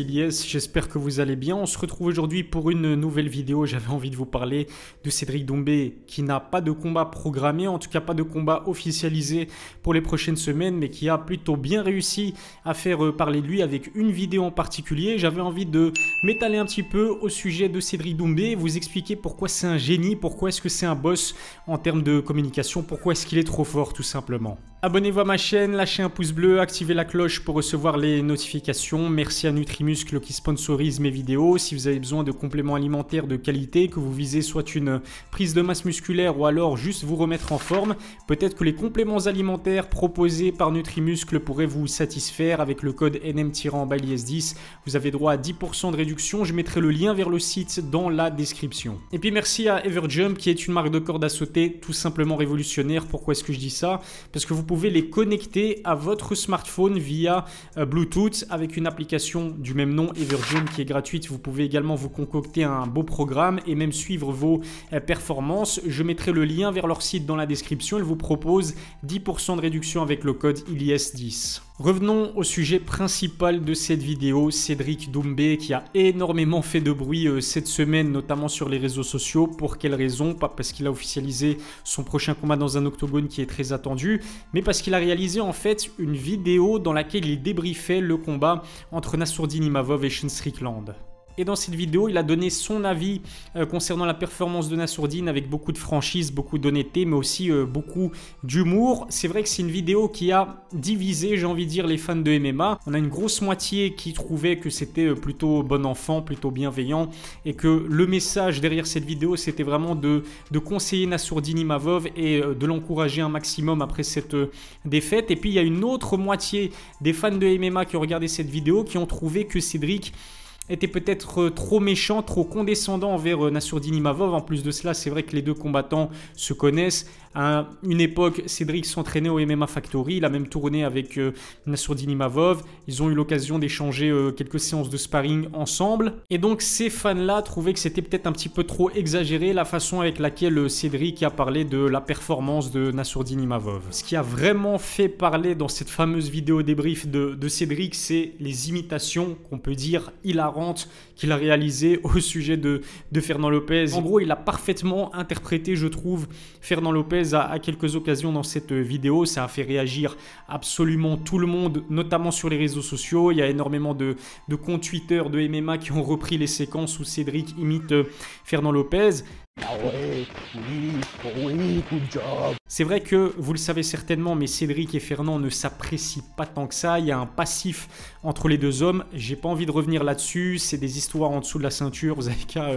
c'est J'espère que vous allez bien. On se retrouve aujourd'hui pour une nouvelle vidéo. J'avais envie de vous parler de Cédric Doumbé qui n'a pas de combat programmé, en tout cas pas de combat officialisé pour les prochaines semaines, mais qui a plutôt bien réussi à faire euh, parler de lui avec une vidéo en particulier. J'avais envie de m'étaler un petit peu au sujet de Cédric Doumbé, vous expliquer pourquoi c'est un génie, pourquoi est-ce que c'est un boss en termes de communication, pourquoi est-ce qu'il est trop fort tout simplement. Abonnez-vous à ma chaîne, lâchez un pouce bleu, activez la cloche pour recevoir les notifications. Merci à Qui sponsorise mes vidéos. Si vous avez besoin de compléments alimentaires de qualité, que vous visez soit une prise de masse musculaire ou alors juste vous remettre en forme, peut-être que les compléments alimentaires proposés par Nutrimuscle pourraient vous satisfaire avec le code NM-10. Vous avez droit à 10% de réduction. Je mettrai le lien vers le site dans la description. Et puis merci à Everjump qui est une marque de corde à sauter tout simplement révolutionnaire. Pourquoi est-ce que je dis ça? Parce que vous pouvez les connecter à votre smartphone via euh, Bluetooth avec une application du même nom, Everjump, qui est gratuite. Vous pouvez également vous concocter un beau programme et même suivre vos euh, performances. Je mettrai le lien vers leur site dans la description. Ils vous proposent 10% de réduction avec le code ILIS10. Revenons au sujet principal de cette vidéo, Cédric Doumbé qui a énormément fait de bruit euh, cette semaine, notamment sur les réseaux sociaux. Pour quelle raison? Pas parce qu'il a officialisé son prochain combat dans un octogone qui est très attendu, mais parce qu'il a réalisé en fait une vidéo dans laquelle il débriefait le combat entre Nassourdine Imavov et Sean Strickland. Et dans cette vidéo, il a donné son avis euh, concernant la performance de Nassourdine avec beaucoup de franchise, beaucoup d'honnêteté, mais aussi euh, beaucoup d'humour. C'est vrai que c'est une vidéo qui a divisé, j'ai envie de dire, les fans de MMA. On a une grosse moitié qui trouvait que c'était euh, plutôt bon enfant, plutôt bienveillant, et que le message derrière cette vidéo, c'était vraiment de, de conseiller Nassourdine Imavov et de l'encourager un maximum après cette défaite. Et puis il y a une autre moitié des fans de MMA qui ont regardé cette vidéo qui ont trouvé que Cédric était peut-être euh, trop méchant, trop condescendant envers euh, Nassourdine Imavov. En plus de cela, c'est vrai que les deux combattants se connaissent. À une époque, Cédric s'entraînait au MMA Factory. Il a même tourné avec euh, Nassourdine Imavov. Ils ont eu l'occasion d'échanger quelques séances de sparring ensemble. Et donc, ces fans-là trouvaient que c'était peut-être un petit peu trop exagéré la façon avec laquelle Cédric a parlé de la performance de Nassourdine Imavov. Ce qui a vraiment fait parler dans cette fameuse vidéo débrief de, Cédric, c'est les imitations qu'on peut dire hilarantes qu'il a réalisé au sujet de, de, Fernand Lopez. En gros, il a parfaitement interprété, je trouve, Fernand Lopez à, quelques occasions dans cette vidéo. Ça a fait réagir absolument tout le monde, notamment sur les réseaux sociaux. Il y a énormément de, de comptes Twitter de MMA qui ont repris les séquences où Cédric imite euh, Fernand Lopez. C'est vrai que vous le savez certainement, mais Cédric et Fernand ne s'apprécient pas tant que ça. Il y a un passif entre les deux hommes. J'ai pas envie de revenir là-dessus. C'est des histoires en dessous de la ceinture. Vous avez qu'à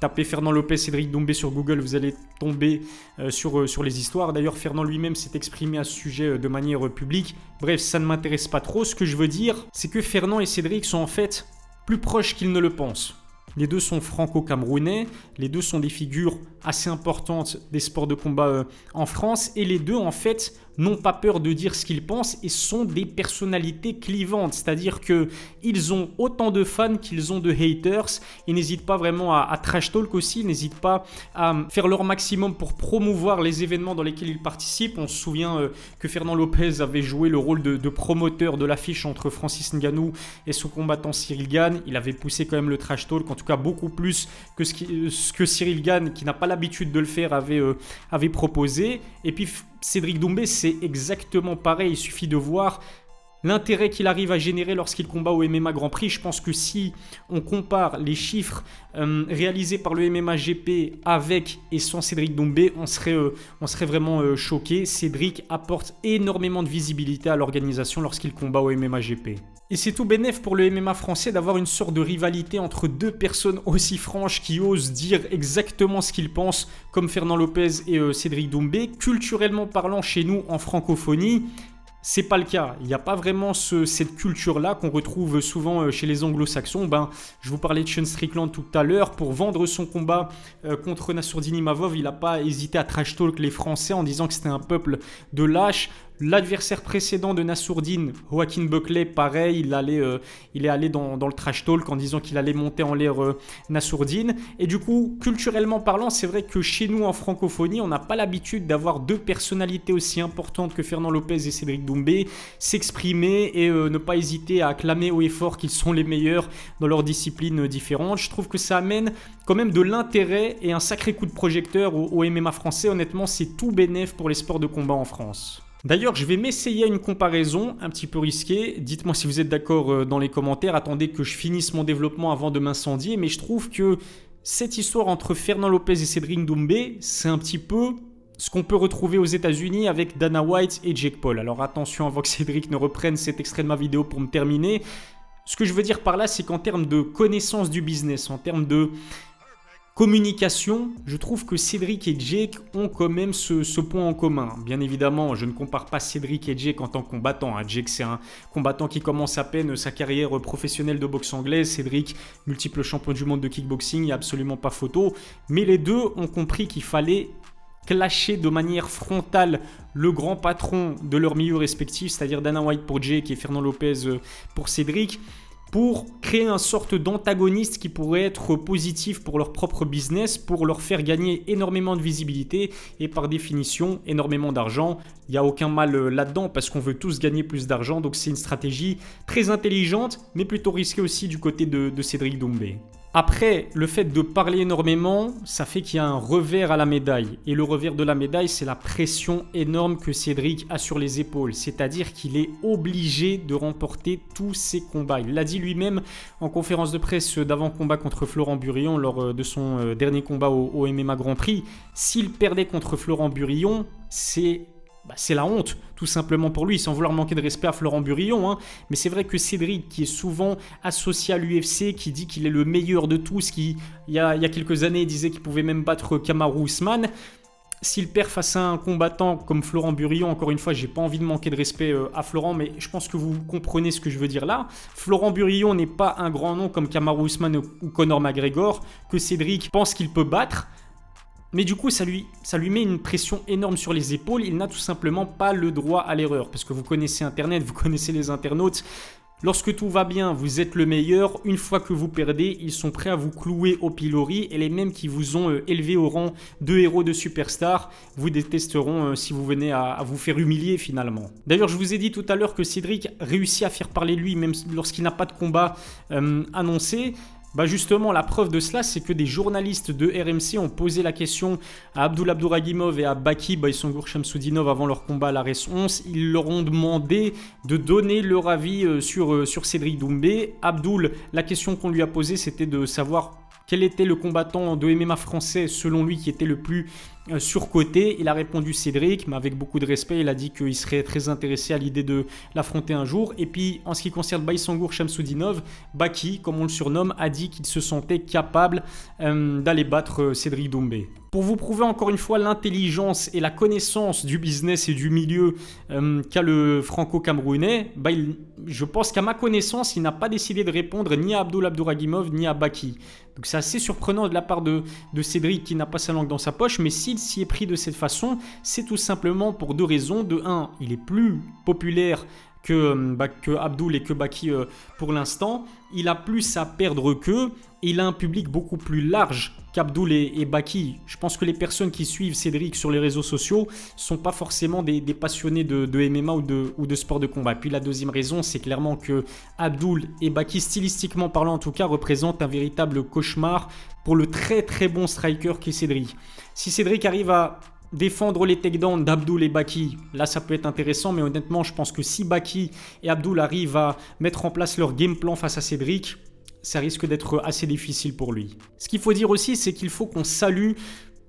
taper Fernand Lopez, Cédric Doumbé sur Google. Vous allez tomber euh, sur, euh, sur les histoires. D'ailleurs, Fernand lui-même s'est exprimé à ce sujet de manière publique. Bref, ça ne m'intéresse pas trop. Ce que je veux dire, c'est que Fernand et Cédric sont en fait plus proches qu'ils ne le pensent. Les deux sont franco-camerounais, les deux sont des figures assez importantes des sports de combat euh, en France et les deux en fait n'ont pas peur de dire ce qu'ils pensent et sont des personnalités clivantes, c'est-à-dire que ils ont autant de fans qu'ils ont de haters, ils n'hésitent pas vraiment à, trash talk aussi, ils n'hésitent pas à faire leur maximum pour promouvoir les événements dans lesquels ils participent. On se souvient euh, que Fernand Lopez avait joué le rôle de, promoteur de l'affiche entre Francis Ngannou et son combattant Cyril Gann, il avait poussé quand même le trash talk, en tout cas beaucoup plus que ce, ce que Cyril Gann, qui n'a pas l'habitude de le faire, avait, euh, avait proposé. Et puis Cédric Doumbé, c'est exactement pareil. Il suffit de voir l'intérêt qu'il arrive à générer lorsqu'il combat au MMA Grand Prix. Je pense que si on compare les chiffres euh, réalisés par le MMA GP avec et sans Cédric Doumbé, on serait, euh, vraiment euh, choqué. Cédric apporte énormément de visibilité à l'organisation lorsqu'il combat au MMA GP. Et c'est tout bénef pour le MMA français d'avoir une sorte de rivalité entre deux personnes aussi franches qui osent dire exactement ce qu'ils pensent, comme Fernand Lopez et Cédric Doumbé. Culturellement parlant, chez nous, en francophonie, c'est pas le cas. Il n'y a pas vraiment cette culture-là qu'on retrouve souvent euh, chez les anglo-saxons. Ben, je vous parlais de Sean Strickland tout à l'heure. Pour vendre son combat euh, contre Nassourdini Mavov, il n'a pas hésité à trash talk les Français en disant que c'était un peuple de lâches. L'adversaire précédent de Nassourdine, Joaquin Buckley, pareil, il, allait, euh, il est allé dans, le trash talk en disant qu'il allait monter en l'air euh, Nassourdine. Et du coup, culturellement parlant, c'est vrai que chez nous en francophonie, on n'a pas l'habitude d'avoir deux personnalités aussi importantes que Fernand Lopez et Cédric Doumbé s'exprimer et euh, ne pas hésiter à acclamer haut et fort qu'ils sont les meilleurs dans leurs disciplines différentes. Je trouve que ça amène quand même de l'intérêt et un sacré coup de projecteur au, au MMA français. Honnêtement, c'est tout bénéf pour les sports de combat en France. D'ailleurs, je vais m'essayer à une comparaison un petit peu risquée. Dites-moi si vous êtes d'accord euh, dans les commentaires. Attendez que je finisse mon développement avant de m'incendier. Mais je trouve que cette histoire entre Fernand Lopez et Cédric Doumbé, c'est un petit peu ce qu'on peut retrouver aux États-Unis avec Dana White et Jake Paul. Alors attention avant que Cédric ne reprenne cet extrait de ma vidéo pour me terminer. Ce que je veux dire par là, c'est qu'en termes de connaissance du business, en termes de Communication, je trouve que Cédric et Jake ont quand même ce, point en commun. Bien évidemment, je ne compare pas Cédric et Jake en tant que combattants. Hein. Jake, c'est un combattant qui commence à peine sa carrière professionnelle de boxe anglaise. Cédric, multiple champion du monde de kickboxing, il n'y a absolument pas photo. Mais les deux ont compris qu'il fallait clasher de manière frontale le grand patron de leur milieu respectif, c'est-à-dire Dana White pour Jake et Fernand Lopez euh, pour Cédric pour créer un sorte d'antagoniste qui pourrait être positif pour leur propre business, pour leur faire gagner énormément de visibilité et par définition énormément d'argent. Il n'y a aucun mal euh, là-dedans parce qu'on veut tous gagner plus d'argent, donc c'est une stratégie très intelligente mais plutôt risquée aussi du côté de, Cédric Doumbé. Après, le fait de parler énormément, ça fait qu'il y a un revers à la médaille. Et le revers de la médaille, c'est la pression énorme que Cédric a sur les épaules. C'est-à-dire qu'il est obligé de remporter tous ses combats. Il l'a dit lui-même en conférence de presse d'avant-combat contre Florent Burillon lors euh, de son euh, dernier combat au, MMA Grand Prix. S'il perdait contre Florent Burillon, c'est bah, c'est la honte, tout simplement pour lui, sans vouloir manquer de respect à Florent Burillon. Hein. Mais c'est vrai que Cédric, qui est souvent associé à l'UFC, qui dit qu'il est le meilleur de tous, qui, il y a, quelques années, disait qu'il pouvait même battre Kamaru Usman, s'il perd face à un combattant comme Florent Burillon, encore une fois, j'ai pas envie de manquer de respect euh, à Florent, mais je pense que vous comprenez ce que je veux dire là. Florent Burillon n'est pas un grand nom comme Kamaru Usman ou Conor McGregor, que Cédric pense qu'il peut battre. Mais du coup, ça lui, met une pression énorme sur les épaules. Il n'a tout simplement pas le droit à l'erreur. Parce que vous connaissez Internet, vous connaissez les internautes. Lorsque tout va bien, vous êtes le meilleur. Une fois que vous perdez, ils sont prêts à vous clouer au pilori. Et les mêmes qui vous ont euh, élevé au rang de héros de superstar vous détesteront euh, si vous venez à, vous faire humilier finalement. D'ailleurs, je vous ai dit tout à l'heure que Cédric réussit à faire parler lui, même lorsqu'il n'a pas de combat euh, annoncé. Bah justement, la preuve de cela, c'est que des journalistes de RMC ont posé la question à Abdul Abdouragimov et à Baki Baïsongour Shamsoudinov avant leur combat à la RS 11. Ils leur ont demandé de donner leur avis euh, sur, euh, sur Cédric Doumbé. Abdul, la question qu'on lui a posée, c'était de savoir quel était le combattant de MMA français selon lui qui était le plus surcoté Il a répondu Cédric, mais avec beaucoup de respect, il a dit qu'il serait très intéressé à l'idée de l'affronter un jour. Et puis en ce qui concerne Baïsangour Shamsoudinov, Baki, comme on le surnomme, a dit qu'il se sentait capable euh, d'aller battre euh, Cédric Doumbé. Pour vous prouver encore une fois l'intelligence et la connaissance du business et du milieu qu'a le franco-camerounais, bah, je pense qu'à ma connaissance, il n'a pas décidé de répondre ni à Abdul Abdouragimov ni à Baki. Donc c'est assez surprenant de la part de, Cédric qui n'a pas sa langue dans sa poche, mais s'y est pris de cette façon, c'est tout simplement pour deux raisons. De un, il est plus populaire que, euh, bah, que Abdul et que Baki euh, pour l'instant. Il a plus à perdre qu'eux. Il a un public beaucoup plus large qu'Abdul et, Baki. Je pense que les personnes qui suivent Cédric sur les réseaux sociaux sont pas forcément des, passionnés de, MMA ou de, de sport de combat. Puis la deuxième raison, c'est clairement que Abdul et Baki, stylistiquement parlant en tout cas, représentent un véritable cauchemar pour le très très bon striker qui est Cédric. Si Cédric arrive à défendre les takedowns d'Abdul et Baki, là ça peut être intéressant, mais honnêtement, je pense que si Baki et Abdul arrivent à mettre en place leur game plan face à Cédric, ça risque d'être assez difficile pour lui. Ce qu'il faut dire aussi, c'est qu'il faut qu'on salue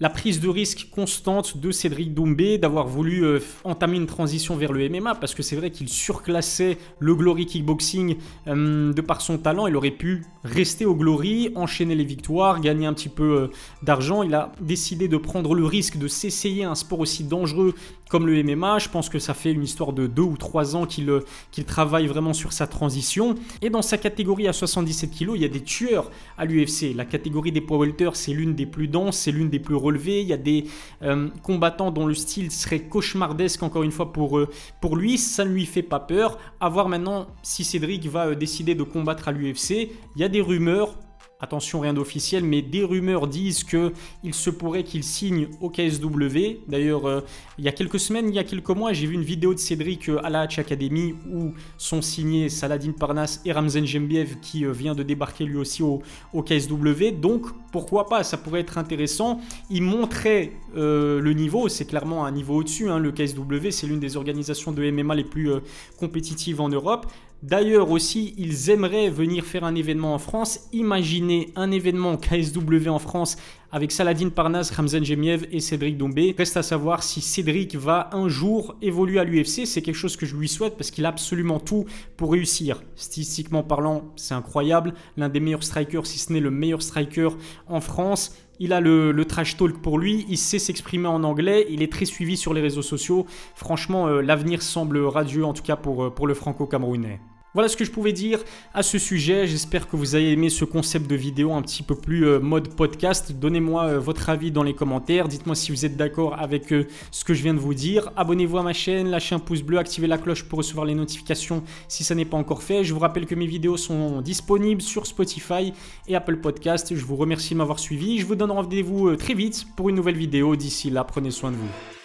la prise de risque constante de Cédric Doumbé d'avoir voulu euh, entamer une transition vers le MMA parce que c'est vrai qu'il surclassait le Glory Kickboxing euh, de par son talent. Il aurait pu rester au Glory, enchaîner les victoires, gagner un petit peu euh, d'argent. Il a décidé de prendre le risque de s'essayer un sport aussi dangereux comme le MMA. Je pense que ça fait une histoire de 2 ou 3 ans qu'il qu'il travaille vraiment sur sa transition. Et dans sa catégorie à 77 kg, il y a des tueurs à l'UFC. La catégorie des poids welter, c'est l'une des plus denses, c'est l'une des plus Il y a des euh, combattants dont le style serait cauchemardesque, encore une fois, pour, euh, pour lui. Ça ne lui fait pas peur. À voir maintenant si Cédric va décider de combattre à l'UFC. Il y a des rumeurs attention rien d'officiel, mais des rumeurs disent que il se pourrait qu'il signe au KSW. D'ailleurs, euh, il y a quelques semaines, il y a quelques mois, j'ai vu une vidéo de Cédric euh, à la Hatch Academy où sont signés Saladin Parnas et Ramzen Jembiev qui euh, vient de débarquer lui aussi au, KSW. Donc, pourquoi pas, ça pourrait être intéressant. Il montrait le niveau, c'est clairement un niveau au-dessus. Hein, le KSW, c'est l'une des organisations de MMA les plus compétitives en Europe. D'ailleurs aussi, ils aimeraient venir faire un événement en France. Imaginez un événement KSW en France avec Saladin Parnas, Ramzan Jemiev et Cédric Dombé. Reste à savoir si Cédric va un jour évoluer à l'UFC. C'est quelque chose que je lui souhaite parce qu'il a absolument tout pour réussir. Statistiquement parlant, c'est incroyable. L'un des meilleurs strikers, si ce n'est le meilleur striker en France. Il a le, trash talk pour lui, il sait s'exprimer en anglais, il est très suivi sur les réseaux sociaux. Franchement, euh, l'avenir semble radieux, en tout cas pour, euh, pour le franco-camerounais. Voilà ce que je pouvais dire à ce sujet. J'espère que vous avez aimé ce concept de vidéo un petit peu plus euh, mode podcast. Donnez-moi euh, votre avis dans les commentaires. Dites-moi si vous êtes d'accord avec euh, ce que je viens de vous dire. Abonnez-vous à ma chaîne, lâchez un pouce bleu, activez la cloche pour recevoir les notifications si ça n'est pas encore fait. Je vous rappelle que mes vidéos sont disponibles sur Spotify et Apple Podcast. Je vous remercie de m'avoir suivi. Je vous donne rendez-vous très vite pour une nouvelle vidéo. D'ici là, prenez soin de vous.